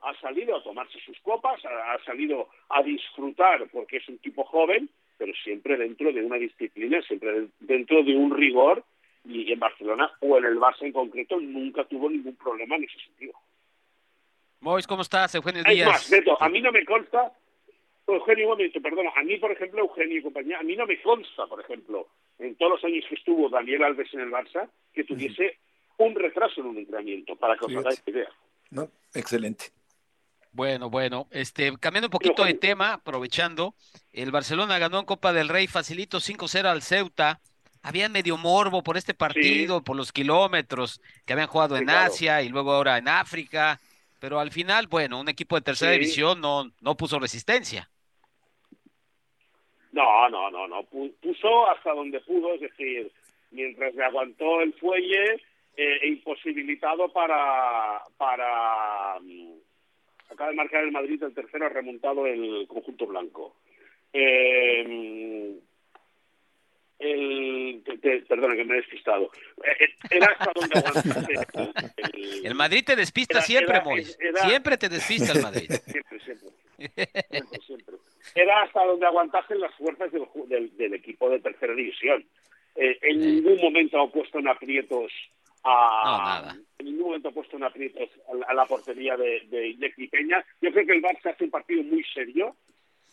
J: ha salido a tomarse sus copas, ha, salido a disfrutar porque es un tipo joven, pero siempre dentro de una disciplina, siempre dentro de un rigor, y en Barcelona o en el Barça en concreto nunca tuvo ningún problema en ese sentido.
F: Mois, ¿cómo estás? Eugenio Díaz.
J: Más, Beto, a mí no me consta, Eugenio, un momento, perdona, a mí, por ejemplo, Eugenio y compañía, a mí no me consta, por ejemplo, en todos los años que estuvo Daniel Alves en el Barça, que tuviese uh -huh un retraso en un entrenamiento, para que os hagáis idea.
D: No, excelente.
F: Bueno, bueno, este, cambiando un poquito de tema, aprovechando, el Barcelona ganó en Copa del Rey, facilito 5-0 al Ceuta. Había medio morbo por este partido, sí. por los kilómetros que habían jugado sí, en claro. Asia y luego ahora en África, pero al final, bueno, un equipo de tercera sí. división no, no puso resistencia.
J: No, no, no, no, puso hasta donde pudo, es decir, mientras le aguantó el fuelle, eh, imposibilitado para para acaba de marcar el Madrid el tercero ha remontado el conjunto blanco Eh, el, perdona que me he despistado. Eh, eh, era hasta donde aguantaste.
F: El, Madrid te despista siempre, siempre te despista el (laughs) Madrid.
J: Siempre, siempre. siempre, Era hasta donde aguantasen las fuerzas del, del, equipo de tercera división. Eh, en ningún momento ha puesto en aprietos a, en ningún momento ha puesto en aprietos a, la portería de, de, de Peña. Yo creo que el Barça hace un partido muy serio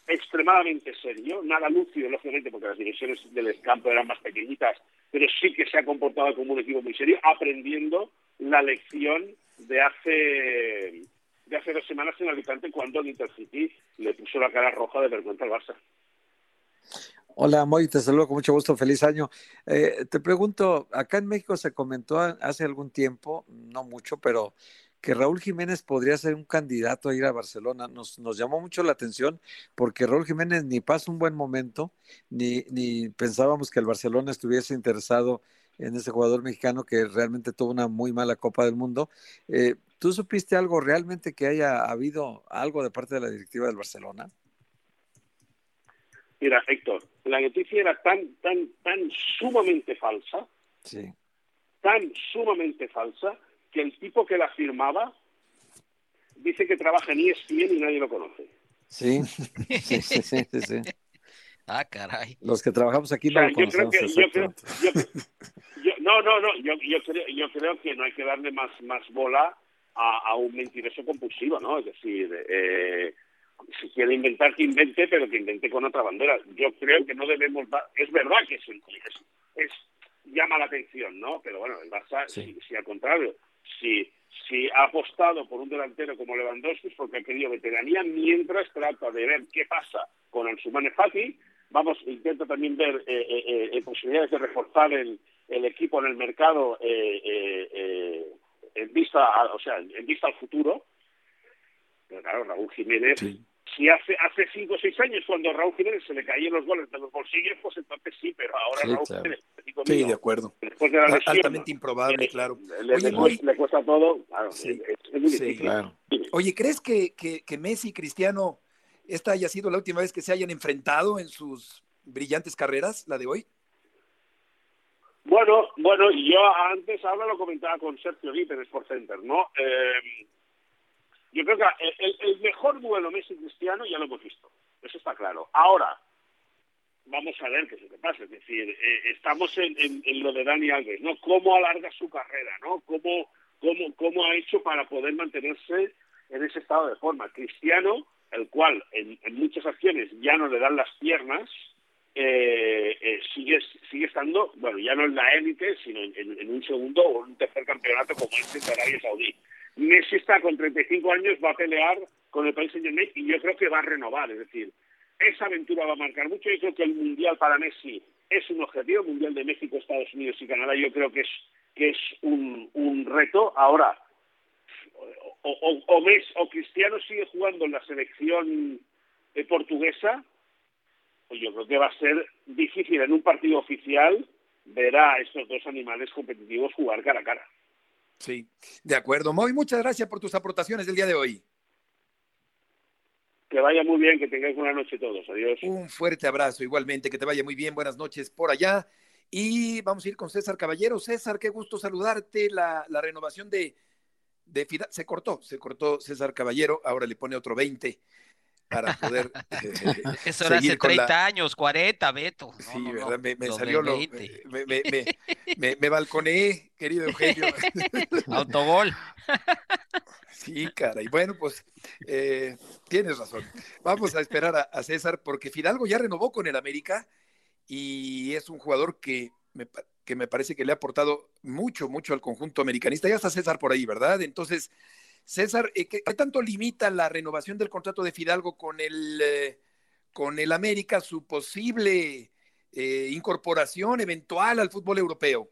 J: extremadamente serio, nada lúcido, lógicamente, porque las divisiones del campo eran más pequeñitas, pero sí que se ha comportado como un equipo muy serio, aprendiendo la lección de hace de hace dos semanas en Alicante cuando el Intercity le puso la cara roja de vergüenza al Barça.
E: Hola, Moy, te saludo con mucho gusto, feliz año. Eh, te pregunto, acá en México se comentó hace algún tiempo, no mucho, pero que Raúl Jiménez podría ser un candidato a ir a Barcelona. Nos, nos llamó mucho la atención porque Raúl Jiménez ni pasa un buen momento, ni, ni pensábamos que el Barcelona estuviese interesado en ese jugador mexicano que realmente tuvo una muy mala Copa del Mundo. Eh, ¿Tú supiste algo realmente que haya habido algo de parte de la directiva del Barcelona?
J: Mira, Héctor, la noticia era tan, tan, tan sumamente falsa,
E: sí.
J: tan sumamente falsa, que el tipo que la firmaba dice que trabaja en ESPN y nadie lo conoce. (laughs)
E: Sí, sí, sí, sí,
F: Ah, caray.
E: Los que trabajamos aquí no lo conocemos.
J: no, no, no, yo, yo, creo, yo creo que no hay que darle más, más bola a, un mentiroso compulsivo, ¿no? Es decir, eh, si quiere inventar, que invente, pero que invente con otra bandera. Yo creo que no debemos dar... Es verdad que es, es, llama la atención, ¿no? Pero bueno, el Barça, si, si al contrario, si, si ha apostado por un delantero como Lewandowski porque ha querido veteranía, mientras trata de ver qué pasa con Ansumane Fati. Vamos, intenta también ver eh, eh, eh, posibilidades de reforzar el, el, equipo en el mercado en vista, o sea, en vista al futuro. Pero claro, Raúl Jiménez si hace hace cinco o seis años cuando Raúl Jiménez se le caían los goles de los bolsillos, pues entonces sí, pero ahora Raúl Jiménez,
D: sí, de acuerdo.
J: Después de la lesión,
D: altamente improbable, claro.
J: Le, Oye, le, cuesta todo, claro, sí. es, muy difícil. Claro.
D: Oye, ¿crees que, que, que Messi y Cristiano esta haya sido la última vez que se hayan enfrentado en sus brillantes carreras, la de hoy?
J: Bueno, bueno, yo antes ahora lo comentaba con Sergio Guite en Sport Center, ¿no? Eh, yo creo que el, mejor duelo Messi-Cristiano ya lo hemos visto, eso está claro. Ahora, vamos a ver qué es lo que pasa, es decir, eh, estamos en, lo de Dani Alves, ¿no? ¿Cómo alarga su carrera, ¿no? ¿Cómo, cómo, cómo ha hecho para poder mantenerse en ese estado de forma? Cristiano, el cual en, muchas acciones ya no le dan las piernas, eh, eh, sigue, sigue estando, bueno, ya no en la élite, sino en, un segundo o un tercer campeonato como este de Arabia Saudí. Messi está con 35 años, va a pelear con el país Saint Germain y yo creo que va a renovar, es decir, esa aventura va a marcar mucho. Yo creo que el Mundial para Messi es un objetivo, el Mundial de México, Estados Unidos y Canadá, yo creo que es, que es un, reto. Ahora, o, o, o, o Cristiano sigue jugando en la selección eh, portuguesa, pues yo creo que va a ser difícil en un partido oficial ver a estos dos animales competitivos jugar cara a cara.
D: Sí, de acuerdo. Moy, muchas gracias por tus aportaciones del día de hoy.
J: Que vaya muy bien, que tengáis buena noche todos. Adiós.
D: Un fuerte abrazo, igualmente, que te vaya muy bien. Buenas noches por allá. Y vamos a ir con César Caballero. César, qué gusto saludarte. La, la renovación de, de Fidal se cortó, se cortó César Caballero. Ahora le pone otro 20 para poder. (laughs)
F: Eso era hace 30 años, 40, Beto.
D: sí, ¿verdad? me, salió lo. Me, me, me, balconé, querido Eugenio. (laughs)
F: Autogol. (laughs)
D: Sí, cara. Y bueno, pues eh, tienes razón. Vamos a esperar a, a, César porque Fidalgo ya renovó con el América y es un jugador que me, que me parece que le ha aportado mucho, mucho al conjunto americanista. Ya está César por ahí, ¿verdad? Entonces César, eh, ¿qué, tanto limita la renovación del contrato de Fidalgo con el, eh, con el América su posible eh, incorporación eventual al fútbol europeo?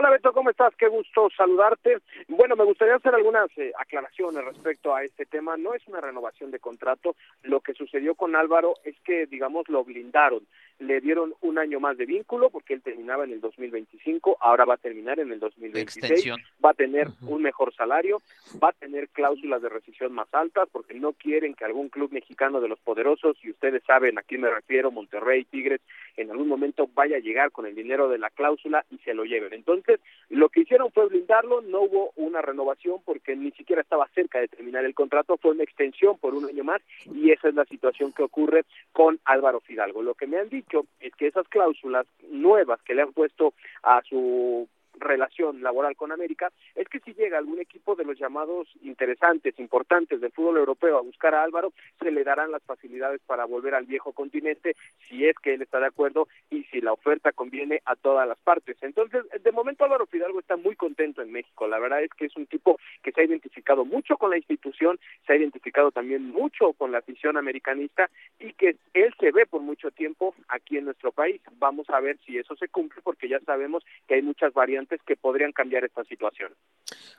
K: Hola Beto, ¿cómo estás? Qué gusto saludarte. Bueno, me gustaría hacer algunas eh, aclaraciones respecto a este tema. No es una renovación de contrato. Lo que sucedió con Álvaro es que, digamos, lo blindaron. Le dieron un año más de vínculo porque él terminaba en el 2025, ahora va a terminar en el 2026. Va a tener un mejor salario, va a tener cláusulas de rescisión más altas porque no quieren que algún club mexicano de los poderosos, y ustedes saben a quién me refiero, Monterrey, Tigres, en algún momento vaya a llegar con el dinero de la cláusula y se lo lleven. Entonces, lo que hicieron fue blindarlo, no hubo una renovación porque ni siquiera estaba cerca de terminar el contrato, fue una extensión por un año más y esa es la situación que ocurre con Álvaro Fidalgo. Lo que me han dicho es que esas cláusulas nuevas que le han puesto a su relación laboral con América es que si llega algún equipo de los llamados interesantes, importantes del fútbol europeo a buscar a Álvaro, se le darán las facilidades para volver al viejo continente si es que él está de acuerdo y si la oferta conviene a todas las partes. Entonces, de momento Álvaro Fidalgo está muy contento en México. La verdad es que es un tipo que se ha identificado mucho con la institución, se ha identificado también mucho con la afición americanista y que él se ve por mucho tiempo aquí en nuestro país. Vamos a ver si eso se cumple porque ya sabemos que hay muchas variantes que podrían cambiar esta situación.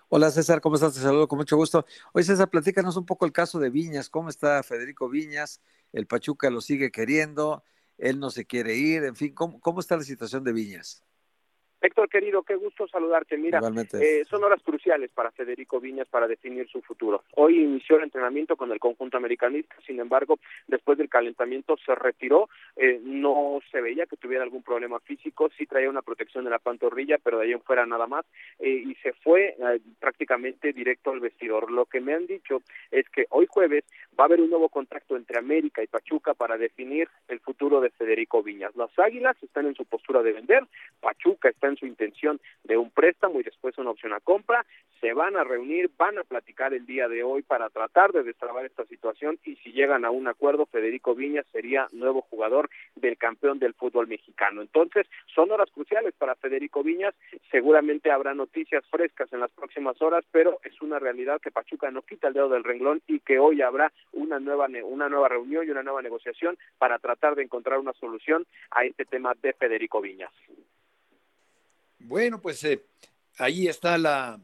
E: Hola César, ¿cómo estás? Te saludo con mucho gusto. Oye César, platícanos un poco el caso de Viñas. ¿Cómo está Federico Viñas? El Pachuca lo sigue queriendo, él no se quiere ir, en fin, ¿cómo, cómo está la situación de Viñas?
K: Héctor, querido, qué gusto saludarte. Mira, eh, son horas cruciales para Federico Viñas para definir su futuro. Hoy inició el entrenamiento con el conjunto americanista, sin embargo, después del calentamiento se retiró, eh, no se veía que tuviera algún problema físico, sí traía una protección de la pantorrilla, pero de ahí en fuera nada más, eh, y se fue prácticamente directo al vestidor. Lo que me han dicho es que hoy jueves va a haber un nuevo contacto entre América y Pachuca para definir el futuro de Federico Viñas. Las Águilas están en su postura de vender, Pachuca está en su intención de un préstamo y después una opción a compra, se van a reunir, van a platicar el día de hoy para tratar de destrabar esta situación y si llegan a un acuerdo, Federico Viñas sería nuevo jugador del campeón del fútbol mexicano. Entonces, son horas cruciales para Federico Viñas, seguramente habrá noticias frescas en las próximas horas, pero es una realidad que Pachuca no quita el dedo del renglón y que hoy habrá una nueva una nueva reunión y una nueva negociación para tratar de encontrar una solución a este tema de Federico Viñas.
D: Bueno, pues eh, ahí está la,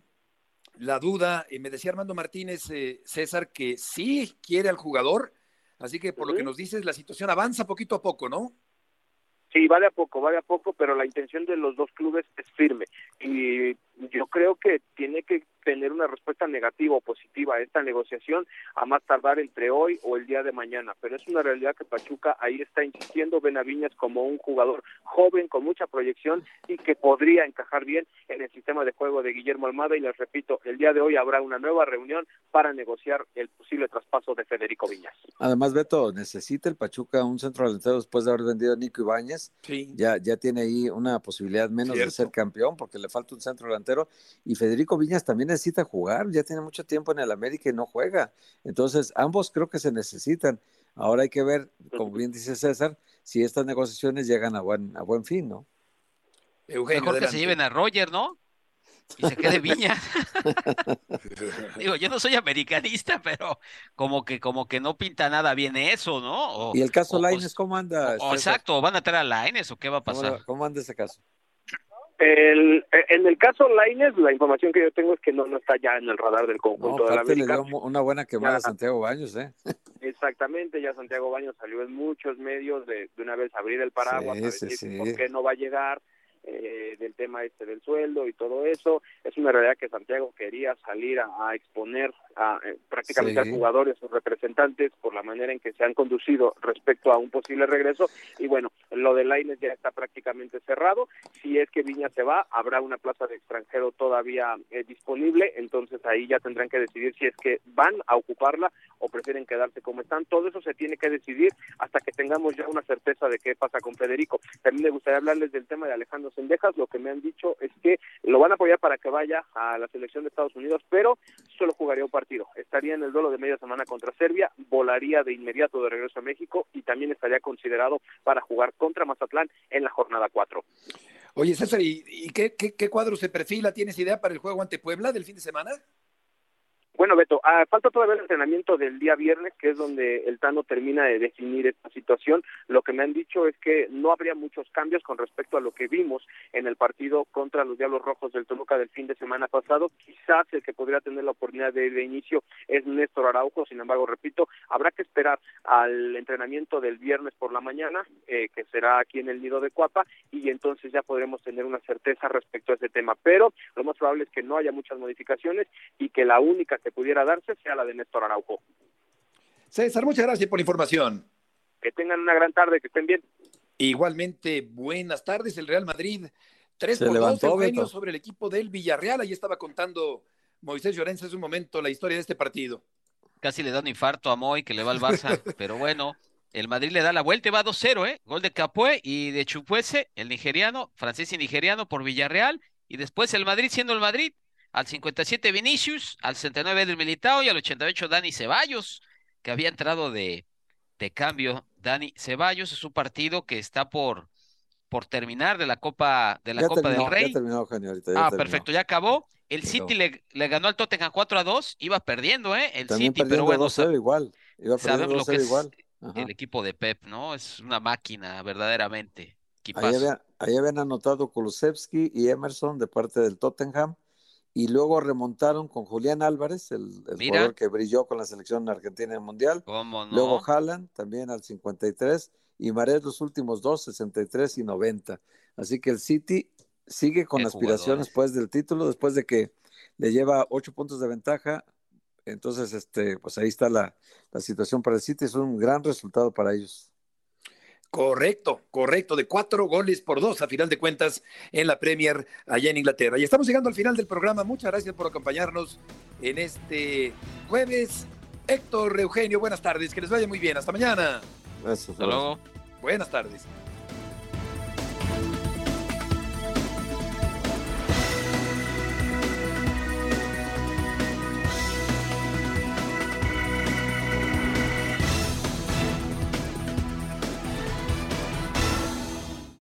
D: la duda. y me decía Armando Martínez, eh, César, que sí quiere al jugador, así que por lo que nos dices, la situación avanza poquito a poco, ¿no?
K: Sí, vale a poco, vale a poco, pero la intención de los dos clubes es firme. Y yo creo que tiene que tener una respuesta negativa o positiva a esta negociación a más tardar entre hoy o el día de mañana. Pero es una realidad que Pachuca ahí está insistiendo, ven a Viñas como un jugador joven con mucha proyección y que podría encajar bien en el sistema de juego de Guillermo Almada. Y les repito, el día de hoy habrá una nueva reunión para negociar el posible traspaso de Federico Viñas.
E: Además, Beto, necesita el Pachuca un centro delantero después de haber vendido a Nico Ibáñez. Sí. Ya, ya tiene ahí una posibilidad menos de ser campeón porque le falta un centro delantero. Y Federico Viñas también es necesita jugar, ya tiene mucho tiempo en el América y no juega. Entonces, ambos creo que se necesitan. Ahora hay que ver, como bien dice César, si estas negociaciones llegan a buen, a buen fin, ¿no?
F: Mejor que se lleven a Roger, ¿no? Y se quede Viña. (laughs) Digo, yo no soy americanista, pero como que, como que no pinta nada bien eso, ¿no?
E: y el caso Laines, ¿cómo anda?
F: exacto, ¿van a traer a Laines o qué va a pasar?
E: ¿Cómo, anda ese caso?
K: El, en el caso Laines, la información que yo tengo es que no, no está ya en el radar del conjunto de la América.
E: Le dio una buena quemada a Santiago Baños, ¿eh? (laughs)
K: Exactamente, ya Santiago Baños salió en muchos medios de, de una vez abrir el paraguas por qué no va a llegar eh, del tema este del sueldo y todo eso. Es una realidad que Santiago quería salir a, exponer a eh, prácticamente a jugadores, sus representantes, por la manera en que se han conducido respecto a un posible regreso. Y bueno, lo de Laines ya está prácticamente cerrado. Si es que Viña se va, habrá una plaza de extranjero todavía eh, disponible, entonces ahí ya tendrán que decidir si es que van a ocuparla o prefieren quedarse como están. Todo eso se tiene que decidir hasta que tengamos ya una certeza de qué pasa con Federico. También me gustaría hablarles del tema de Alejandro Sendejas, lo que me han dicho es que lo van a apoyar para que vaya a la selección de Estados Unidos, pero solo jugaría un partido. Estaría en el duelo de media semana contra Serbia, volaría de inmediato de regreso a México y también estaría considerado para jugar contra Mazatlán en la jornada 4.
D: Oye, César, ¿y, qué, qué, qué cuadro se perfila? ¿Tienes idea para el juego ante Puebla del fin de semana?
K: Bueno, Beto, ah, falta todavía el entrenamiento del día viernes, que es donde el Tano termina de definir esta situación. Lo que me han dicho es que no habría muchos cambios con respecto a lo que vimos en el partido contra los Diablos Rojos del Toluca del fin de semana pasado. Quizás el que podría tener la oportunidad de, de inicio es Néstor Araujo, sin embargo, repito, habrá que esperar al entrenamiento del viernes por la mañana, eh, que será aquí en el Nido de Cuapa, y entonces ya podremos tener una certeza respecto a ese tema. Pero lo más probable es que no haya muchas modificaciones y que la única pudiera darse sea la de Néstor Araujo.
D: César, muchas gracias por la información.
K: Que tengan una gran tarde, que estén bien.
D: Igualmente, buenas tardes. El Real Madrid, 3
E: Se
D: por 2
E: levantó,
D: Eugenio,
E: Beto.
D: sobre el equipo del Villarreal. Ahí estaba contando Moisés Llorens hace un momento la historia de este partido.
F: Casi le da un infarto a Moy que le va al Barça, (laughs) pero bueno, el Madrid le da la vuelta y va 2-0, ¿eh? Gol de Capué y de Chupuese, el nigeriano, francés y nigeriano por Villarreal, y después el Madrid siendo el Madrid, al 57 Vinicius, al 69 del Militao y al 88 Dani Ceballos, que había entrado de, de cambio. Dani Ceballos es un partido que está por, por terminar de la Copa, de la
E: Ya
F: Copa
E: terminó,
F: del Rey.
E: Ya terminó, Eugenio, ahorita. ya
F: Ah,
E: terminó.
F: perfecto, ya acabó. El City le, le ganó al Tottenham 4 a 2, iba perdiendo, ¿eh? El
E: También
F: City, pero bueno,
E: 2-0 igual. Iba
F: sabemos
E: perdiendo
F: lo que
E: 2-0
F: es
E: igual.
F: El equipo de Pep, ¿no? Es una máquina, verdaderamente.
E: Ahí, había- ahí habían anotado Kulusevski y Emerson de parte del Tottenham y luego remontaron con Julián Álvarez, el, jugador que brilló con la selección argentina en el Mundial.
F: ¿Cómo no?
E: Luego Haaland también al 53 y Mares los últimos dos, 63 y 90. Así que el City sigue con aspiraciones pues del título después de que le lleva ocho puntos de ventaja. Entonces, este, pues ahí está la, la situación para el City. Es un gran resultado para ellos.
D: Correcto, correcto, de cuatro goles por dos a final de cuentas en la Premier allá en Inglaterra. Y estamos llegando al final del programa. Muchas gracias por acompañarnos en este jueves. Héctor Eugenio, buenas tardes, que les vaya muy bien. Hasta mañana.
E: Gracias.
F: Hasta luego.
D: Buenas tardes.